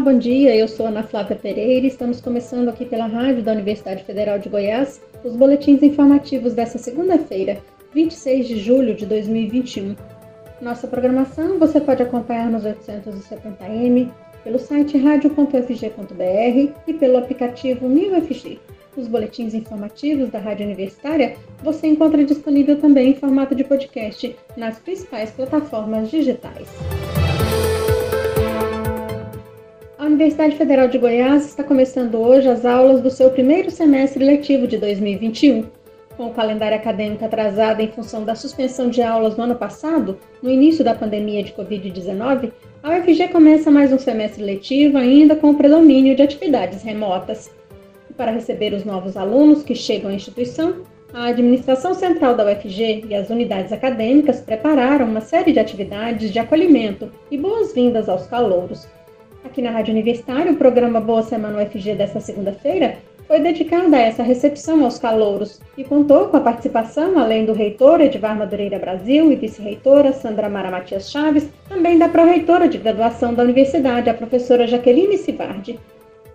Bom dia. Eu sou Ana Flávia Pereira e estamos começando aqui pela rádio da Universidade Federal de Goiás os boletins informativos dessa segunda-feira, 26 de julho de 2021. Nossa programação você pode acompanhar nos 870m, pelo site radio.fg.br e pelo aplicativo MilFG. Os boletins informativos da Rádio Universitária você encontra disponível também em formato de podcast nas principais plataformas digitais. Universidade Federal de Goiás está começando hoje as aulas do seu primeiro semestre letivo de 2021. Com o calendário acadêmico atrasado em função da suspensão de aulas no ano passado, no início da pandemia de Covid-19, a UFG começa mais um semestre letivo ainda com o predomínio de atividades remotas. E para receber os novos alunos que chegam à instituição, a administração central da UFG e as unidades acadêmicas prepararam uma série de atividades de acolhimento e boas-vindas aos calouros Aqui na Rádio Universitária, o programa Boa Semana UFG desta segunda-feira foi dedicado a essa recepção aos calouros e contou com a participação, além do reitor Edvar Madureira Brasil e vice-reitora Sandra Mara Matias Chaves, também da pró-reitora de graduação da universidade, a professora Jaqueline Sivardi.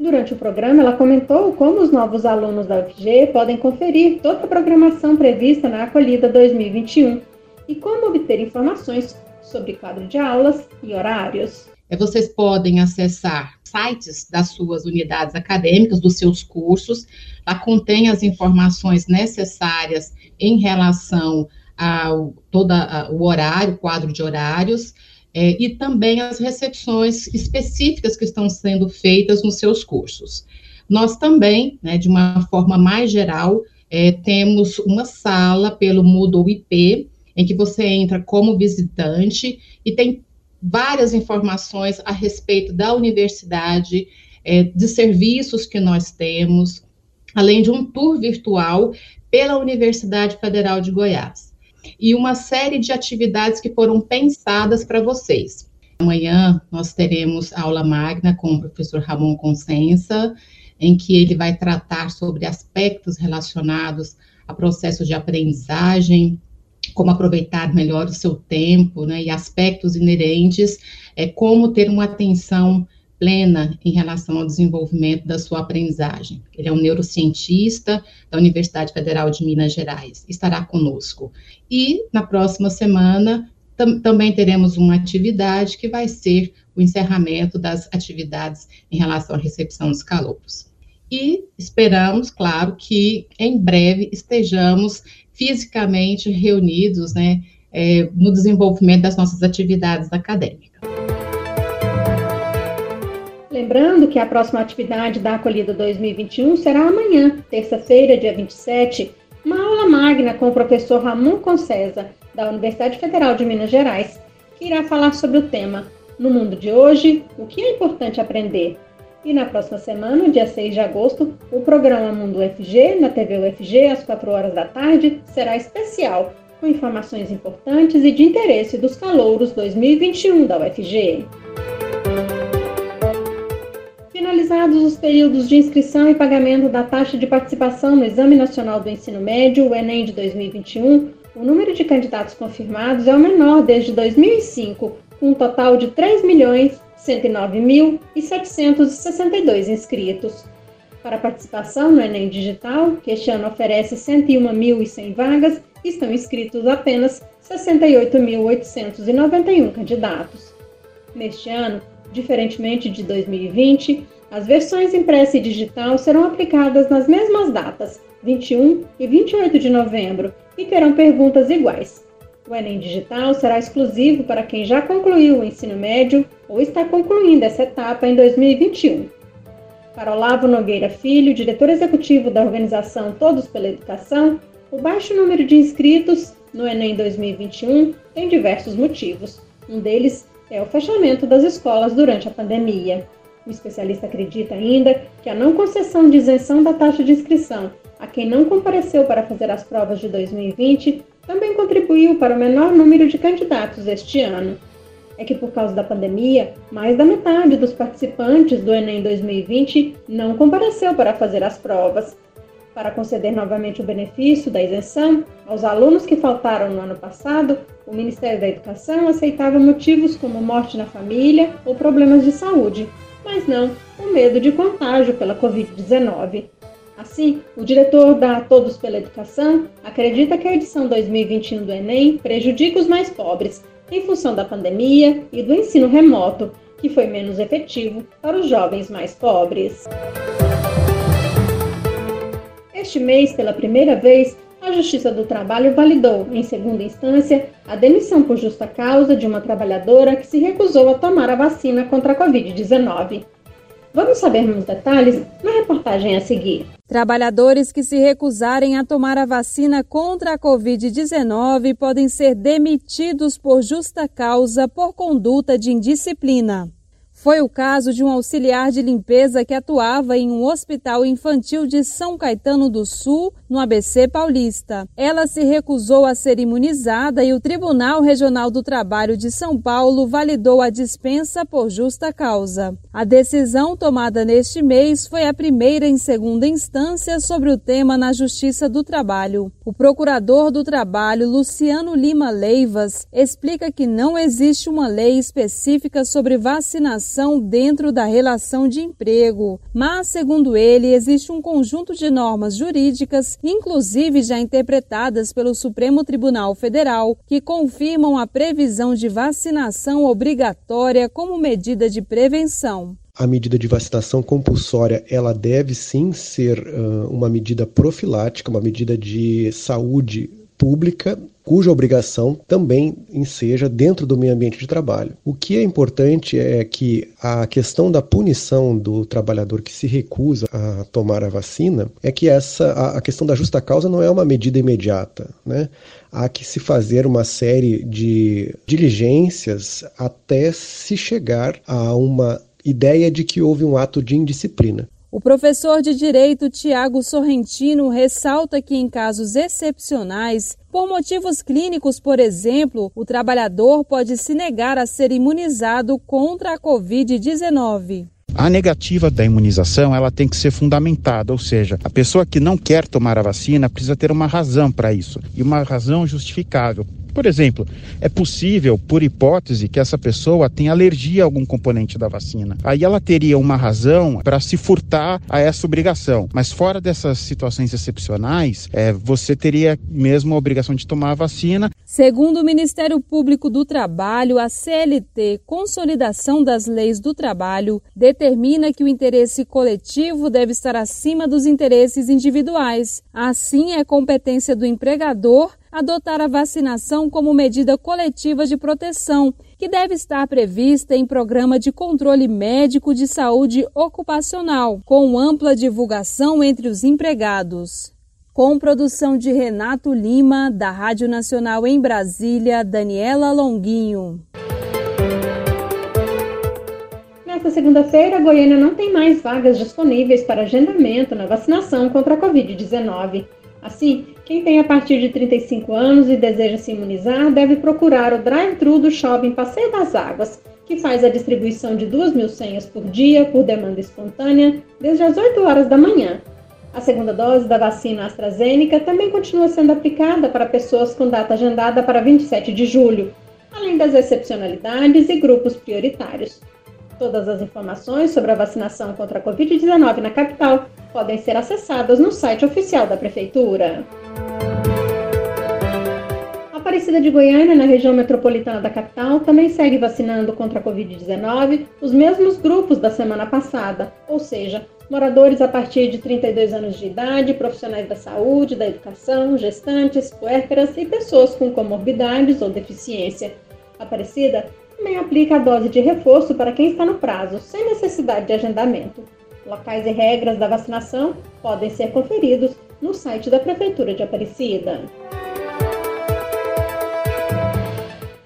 Durante o programa, ela comentou como os novos alunos da UFG podem conferir toda a programação prevista na acolhida 2021 e como obter informações sobre quadro de aulas e horários. É, vocês podem acessar sites das suas unidades acadêmicas, dos seus cursos. Lá contém as informações necessárias em relação ao todo o horário, quadro de horários, é, e também as recepções específicas que estão sendo feitas nos seus cursos. Nós também, né, de uma forma mais geral, é, temos uma sala pelo Moodle IP, em que você entra como visitante e tem várias informações a respeito da universidade, é, de serviços que nós temos, além de um tour virtual pela Universidade Federal de Goiás. E uma série de atividades que foram pensadas para vocês. Amanhã nós teremos aula magna com o professor Ramon Consensa, em que ele vai tratar sobre aspectos relacionados a processo de aprendizagem, como aproveitar melhor o seu tempo, né, e aspectos inerentes, é como ter uma atenção plena em relação ao desenvolvimento da sua aprendizagem. Ele é um neurocientista da Universidade Federal de Minas Gerais, estará conosco. E na próxima semana tam também teremos uma atividade que vai ser o encerramento das atividades em relação à recepção dos calouros. E esperamos, claro, que em breve estejamos fisicamente reunidos, né, é, no desenvolvimento das nossas atividades acadêmicas. Lembrando que a próxima atividade da Acolhida 2021 será amanhã, terça-feira, dia 27, uma aula magna com o professor Ramon Concesa, da Universidade Federal de Minas Gerais, que irá falar sobre o tema No mundo de hoje, o que é importante aprender? E na próxima semana, dia 6 de agosto, o programa Mundo UFG, na TV UFG, às 4 horas da tarde, será especial, com informações importantes e de interesse dos calouros 2021 da UFG. Finalizados os períodos de inscrição e pagamento da taxa de participação no Exame Nacional do Ensino Médio, o Enem de 2021, o número de candidatos confirmados é o menor desde 2005, com um total de 3 milhões 109.762 inscritos. Para participação no Enem Digital, que este ano oferece 101.100 vagas, estão inscritos apenas 68.891 candidatos. Neste ano, diferentemente de 2020, as versões impressa e digital serão aplicadas nas mesmas datas, 21 e 28 de novembro, e terão perguntas iguais. O Enem Digital será exclusivo para quem já concluiu o ensino médio ou está concluindo essa etapa em 2021. Para Olavo Nogueira Filho, diretor executivo da organização Todos pela Educação, o baixo número de inscritos no Enem 2021 tem diversos motivos. Um deles é o fechamento das escolas durante a pandemia. O especialista acredita ainda que a não concessão de isenção da taxa de inscrição a quem não compareceu para fazer as provas de 2020 também contribuiu para o menor número de candidatos este ano. É que, por causa da pandemia, mais da metade dos participantes do Enem 2020 não compareceu para fazer as provas. Para conceder novamente o benefício da isenção aos alunos que faltaram no ano passado, o Ministério da Educação aceitava motivos como morte na família ou problemas de saúde, mas não o medo de contágio pela Covid-19. Assim, o diretor da Todos pela Educação acredita que a edição 2021 do Enem prejudica os mais pobres em função da pandemia e do ensino remoto, que foi menos efetivo para os jovens mais pobres. Este mês, pela primeira vez, a Justiça do Trabalho validou, em segunda instância, a demissão por justa causa de uma trabalhadora que se recusou a tomar a vacina contra a Covid-19. Vamos saber nos detalhes na reportagem a seguir. Trabalhadores que se recusarem a tomar a vacina contra a Covid-19 podem ser demitidos por justa causa por conduta de indisciplina. Foi o caso de um auxiliar de limpeza que atuava em um hospital infantil de São Caetano do Sul, no ABC Paulista. Ela se recusou a ser imunizada e o Tribunal Regional do Trabalho de São Paulo validou a dispensa por justa causa. A decisão tomada neste mês foi a primeira em segunda instância sobre o tema na Justiça do Trabalho. O procurador do Trabalho, Luciano Lima Leivas, explica que não existe uma lei específica sobre vacinação dentro da relação de emprego, mas, segundo ele, existe um conjunto de normas jurídicas inclusive já interpretadas pelo Supremo Tribunal Federal, que confirmam a previsão de vacinação obrigatória como medida de prevenção. A medida de vacinação compulsória ela deve sim ser uh, uma medida profilática, uma medida de saúde pública cuja obrigação também enseja dentro do meio ambiente de trabalho. O que é importante é que a questão da punição do trabalhador que se recusa a tomar a vacina é que essa a, questão da justa causa não é uma medida imediata, né? Há que se fazer uma série de diligências até se chegar a uma ideia de que houve um ato de indisciplina. O professor de Direito Tiago Sorrentino ressalta que, em casos excepcionais, por motivos clínicos, por exemplo, o trabalhador pode se negar a ser imunizado contra a Covid-19. A negativa da imunização ela tem que ser fundamentada, ou seja, a pessoa que não quer tomar a vacina precisa ter uma razão para isso e uma razão justificável. Por exemplo, é possível, por hipótese, que essa pessoa tenha alergia a algum componente da vacina. Aí ela teria uma razão para se furtar a essa obrigação. Mas fora dessas situações excepcionais, é, você teria mesmo a obrigação de tomar a vacina. Segundo o Ministério Público do Trabalho, a CLT, Consolidação das Leis do Trabalho, determina que o interesse coletivo deve estar acima dos interesses individuais. Assim, é competência do empregador adotar a vacinação como medida coletiva de proteção, que deve estar prevista em programa de controle médico de saúde ocupacional, com ampla divulgação entre os empregados. Com produção de Renato Lima, da Rádio Nacional em Brasília, Daniela Longuinho. Nesta segunda-feira, Goiânia não tem mais vagas disponíveis para agendamento na vacinação contra a Covid-19. Assim, quem tem a partir de 35 anos e deseja se imunizar deve procurar o drive-thru do Shopping Passeio das Águas, que faz a distribuição de 2 mil senhas por dia por demanda espontânea desde as 8 horas da manhã. A segunda dose da vacina AstraZeneca também continua sendo aplicada para pessoas com data agendada para 27 de julho, além das excepcionalidades e grupos prioritários. Todas as informações sobre a vacinação contra a Covid-19 na capital podem ser acessadas no site oficial da Prefeitura. A Aparecida de Goiânia, na região metropolitana da capital, também segue vacinando contra a Covid-19 os mesmos grupos da semana passada, ou seja, moradores a partir de 32 anos de idade, profissionais da saúde, da educação, gestantes, puérperas e pessoas com comorbidades ou deficiência. Aparecida também aplica a dose de reforço para quem está no prazo, sem necessidade de agendamento. Locais e regras da vacinação podem ser conferidos no site da Prefeitura de Aparecida.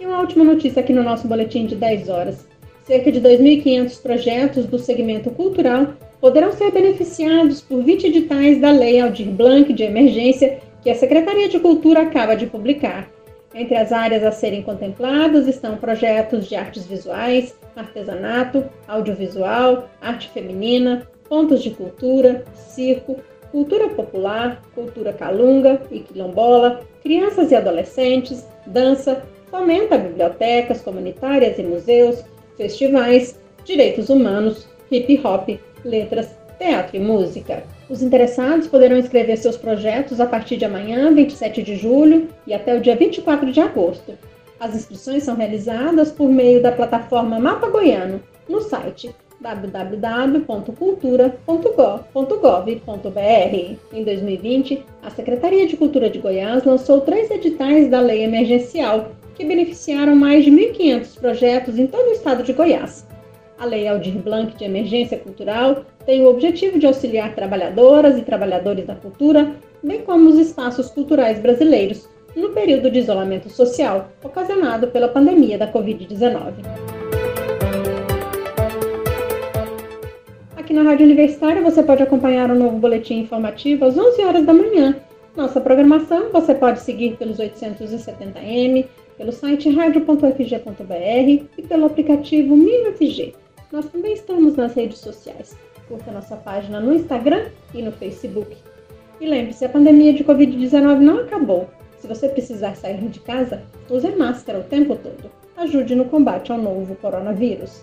E uma última notícia aqui no nosso boletim de 10 horas. Cerca de 2.500 projetos do segmento cultural poderão ser beneficiados por 20 editais da Lei Aldir Blanc de Emergência que a Secretaria de Cultura acaba de publicar. Entre as áreas a serem contempladas estão projetos de artes visuais, artesanato, audiovisual, arte feminina, pontos de cultura, circo, cultura popular, cultura calunga e quilombola, crianças e adolescentes, dança, fomenta bibliotecas comunitárias e museus, festivais, direitos humanos, hip hop, letras, teatro e música. Os interessados poderão inscrever seus projetos a partir de amanhã, 27 de julho, e até o dia 24 de agosto. As inscrições são realizadas por meio da plataforma Mapa Goiano, no site www.cultura.gov.br. Em 2020, a Secretaria de Cultura de Goiás lançou três editais da Lei Emergencial, que beneficiaram mais de 1.500 projetos em todo o estado de Goiás. A Lei Aldir Blanc de Emergência Cultural tem o objetivo de auxiliar trabalhadoras e trabalhadores da cultura, bem como os espaços culturais brasileiros, no período de isolamento social ocasionado pela pandemia da Covid-19. Na Rádio Universitária você pode acompanhar o um novo boletim informativo às 11 horas da manhã. Nossa programação você pode seguir pelos 870m, pelo site radio.fg.br e pelo aplicativo MinUFG. Nós também estamos nas redes sociais. Curta nossa página no Instagram e no Facebook. E lembre-se, a pandemia de Covid-19 não acabou. Se você precisar sair de casa, use máscara o tempo todo. Ajude no combate ao novo coronavírus.